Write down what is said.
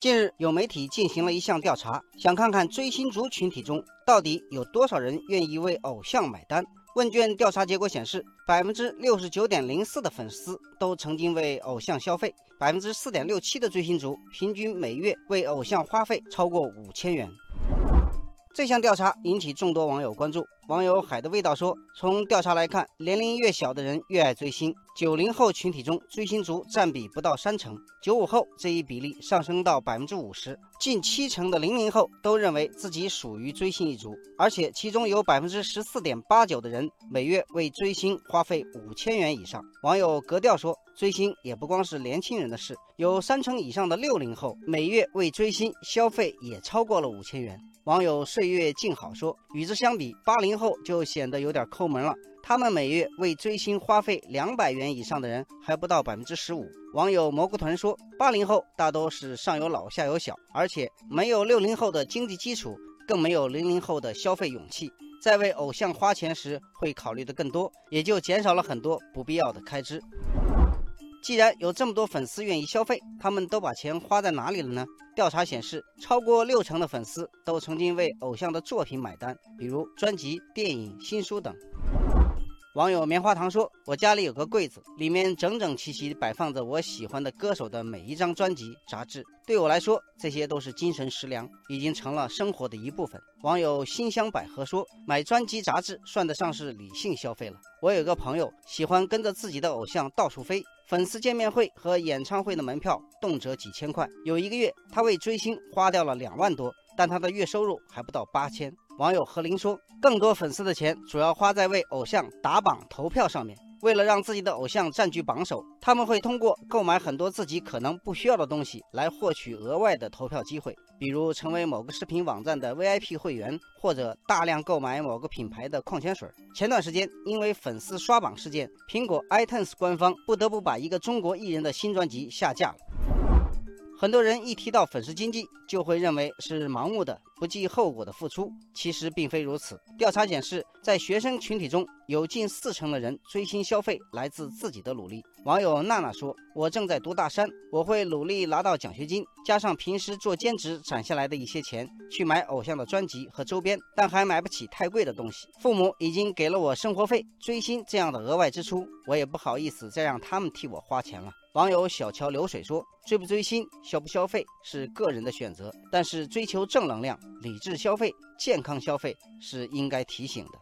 近日，有媒体进行了一项调查，想看看追星族群体中到底有多少人愿意为偶像买单。问卷调查结果显示，百分之六十九点零四的粉丝都曾经为偶像消费，百分之四点六七的追星族平均每月为偶像花费超过五千元。这项调查引起众多网友关注。网友海的味道说：“从调查来看，年龄越小的人越爱追星。九零后群体中，追星族占比不到三成；九五后这一比例上升到百分之五十，近七成的零零后都认为自己属于追星一族。而且其中有百分之十四点八九的人每月为追星花费五千元以上。”网友格调说：“追星也不光是年轻人的事，有三成以上的六零后每月为追星消费也超过了五千元。”网友岁月静好说：“与之相比，八零后就显得有点抠门了。他们每月为追星花费两百元以上的人还不到百分之十五。”网友蘑菇团说：“八零后大多是上有老下有小，而且没有六零后的经济基础，更没有零零后的消费勇气，在为偶像花钱时会考虑的更多，也就减少了很多不必要的开支。”既然有这么多粉丝愿意消费，他们都把钱花在哪里了呢？调查显示，超过六成的粉丝都曾经为偶像的作品买单，比如专辑、电影、新书等。网友棉花糖说：“我家里有个柜子，里面整整齐齐摆放着我喜欢的歌手的每一张专辑、杂志。对我来说，这些都是精神食粮，已经成了生活的一部分。”网友馨香百合说：“买专辑、杂志算得上是理性消费了。我有个朋友喜欢跟着自己的偶像到处飞。”粉丝见面会和演唱会的门票动辄几千块，有一个月他为追星花掉了两万多，但他的月收入还不到八千。网友何林说，更多粉丝的钱主要花在为偶像打榜投票上面。为了让自己的偶像占据榜首，他们会通过购买很多自己可能不需要的东西来获取额外的投票机会，比如成为某个视频网站的 VIP 会员，或者大量购买某个品牌的矿泉水。前段时间，因为粉丝刷榜事件，苹果 iTunes 官方不得不把一个中国艺人的新专辑下架了。很多人一提到粉丝经济，就会认为是盲目的、不计后果的付出。其实并非如此。调查显示，在学生群体中，有近四成的人追星消费来自自己的努力。网友娜娜说：“我正在读大三，我会努力拿到奖学金，加上平时做兼职攒下来的一些钱，去买偶像的专辑和周边，但还买不起太贵的东西。父母已经给了我生活费，追星这样的额外支出，我也不好意思再让他们替我花钱了。”网友小桥流水说：“追不追星、消不消费是个人的选择，但是追求正能量、理智消费、健康消费是应该提醒的。”